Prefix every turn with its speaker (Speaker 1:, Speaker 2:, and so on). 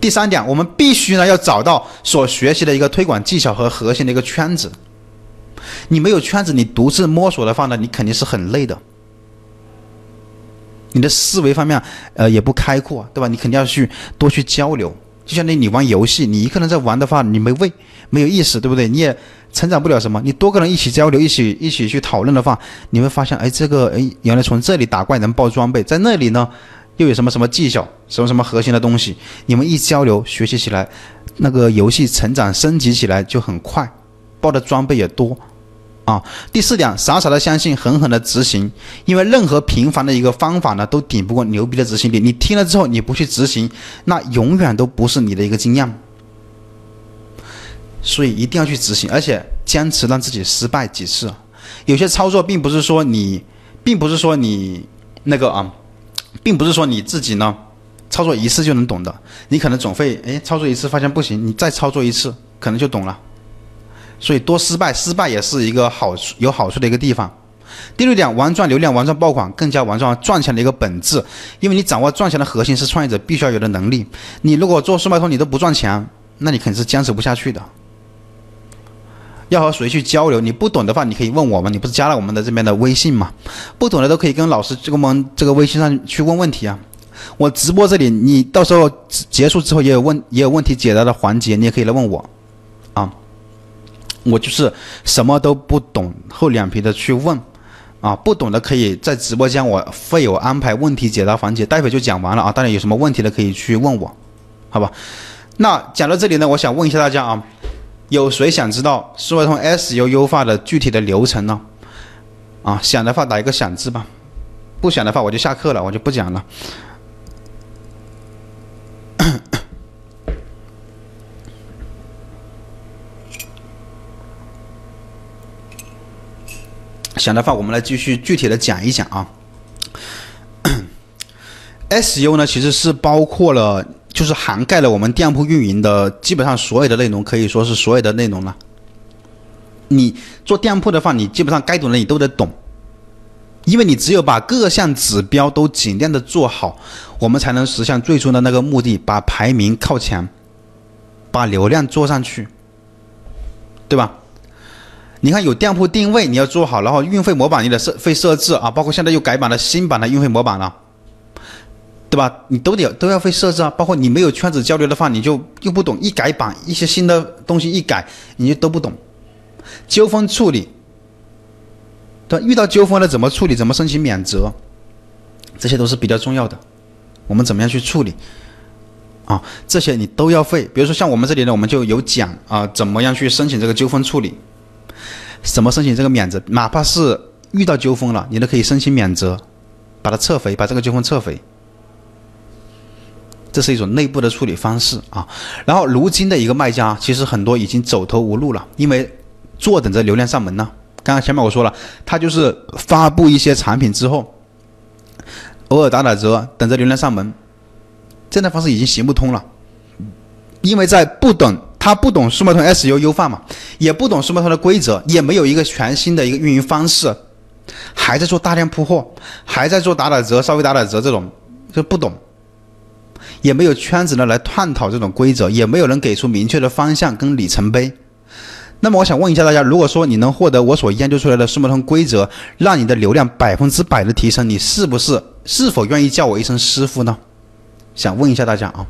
Speaker 1: 第三点，我们必须呢要找到所学习的一个推广技巧和核心的一个圈子。你没有圈子，你独自摸索的话呢，你肯定是很累的。你的思维方面，呃，也不开阔，对吧？你肯定要去多去交流。就相当于你玩游戏，你一个人在玩的话，你没味，没有意思，对不对？你也成长不了什么。你多个人一起交流，一起一起去讨论的话，你会发现，哎，这个，哎，原来从这里打怪能爆装备，在那里呢，又有什么什么技巧，什么什么核心的东西。你们一交流，学习起来，那个游戏成长升级起来就很快，爆的装备也多。啊，第四点，傻傻的相信，狠狠的执行，因为任何平凡的一个方法呢，都顶不过牛逼的执行力。你听了之后，你不去执行，那永远都不是你的一个经验。所以一定要去执行，而且坚持让自己失败几次。有些操作并不是说你，并不是说你那个啊，并不是说你自己呢，操作一次就能懂的。你可能总会哎，操作一次发现不行，你再操作一次，可能就懂了。所以多失败，失败也是一个好处，有好处的一个地方。第六点，玩转流量，玩转爆款，更加玩转赚钱的一个本质。因为你掌握赚钱的核心是创业者必须要有的能力。你如果做速卖通你都不赚钱，那你肯定是坚持不下去的。要和谁去交流？你不懂的话，你可以问我们。你不是加了我们的这边的微信吗？不懂的都可以跟老师这个我们这个微信上去问问题啊。我直播这里，你到时候结束之后也有问也有问题解答的环节，你也可以来问我。啊我就是什么都不懂，厚脸皮的去问，啊，不懂的可以在直播间，我会有安排问题解答环节，待会就讲完了啊。大家有什么问题的可以去问我，好吧？那讲到这里呢，我想问一下大家啊，有谁想知道数汇通 SU 优化的具体的流程呢？啊，想的话打一个想字吧，不想的话我就下课了，我就不讲了。想的话，我们来继续具体的讲一讲啊。SU 呢，其实是包括了，就是涵盖了我们店铺运营的基本上所有的内容，可以说是所有的内容了。你做店铺的话，你基本上该懂的你都得懂，因为你只有把各项指标都尽量的做好，我们才能实现最终的那个目的，把排名靠前，把流量做上去，对吧？你看，有店铺定位你要做好，然后运费模板你得设会设置啊，包括现在又改版了新版的运费模板了，对吧？你都得都要会设置啊。包括你没有圈子交流的话，你就又不懂，一改版一些新的东西一改，你就都不懂。纠纷处理，对，遇到纠纷了怎么处理？怎么申请免责？这些都是比较重要的。我们怎么样去处理？啊，这些你都要会。比如说像我们这里呢，我们就有讲啊，怎么样去申请这个纠纷处理。怎么申请这个免责？哪怕是遇到纠纷了，你都可以申请免责，把它撤回，把这个纠纷撤回。这是一种内部的处理方式啊。然后，如今的一个卖家，其实很多已经走投无路了，因为坐等着流量上门呢。刚刚前面我说了，他就是发布一些产品之后，偶尔打打折，等着流量上门，这样的方式已经行不通了，因为在不等。他不懂数码通 SU 优化嘛，也不懂数码通的规则，也没有一个全新的一个运营方式，还在做大量铺货，还在做打打折，稍微打打折这种就不懂，也没有圈子呢来探讨这种规则，也没有人给出明确的方向跟里程碑。那么我想问一下大家，如果说你能获得我所研究出来的数码通规则，让你的流量百分之百的提升，你是不是是否愿意叫我一声师傅呢？想问一下大家啊。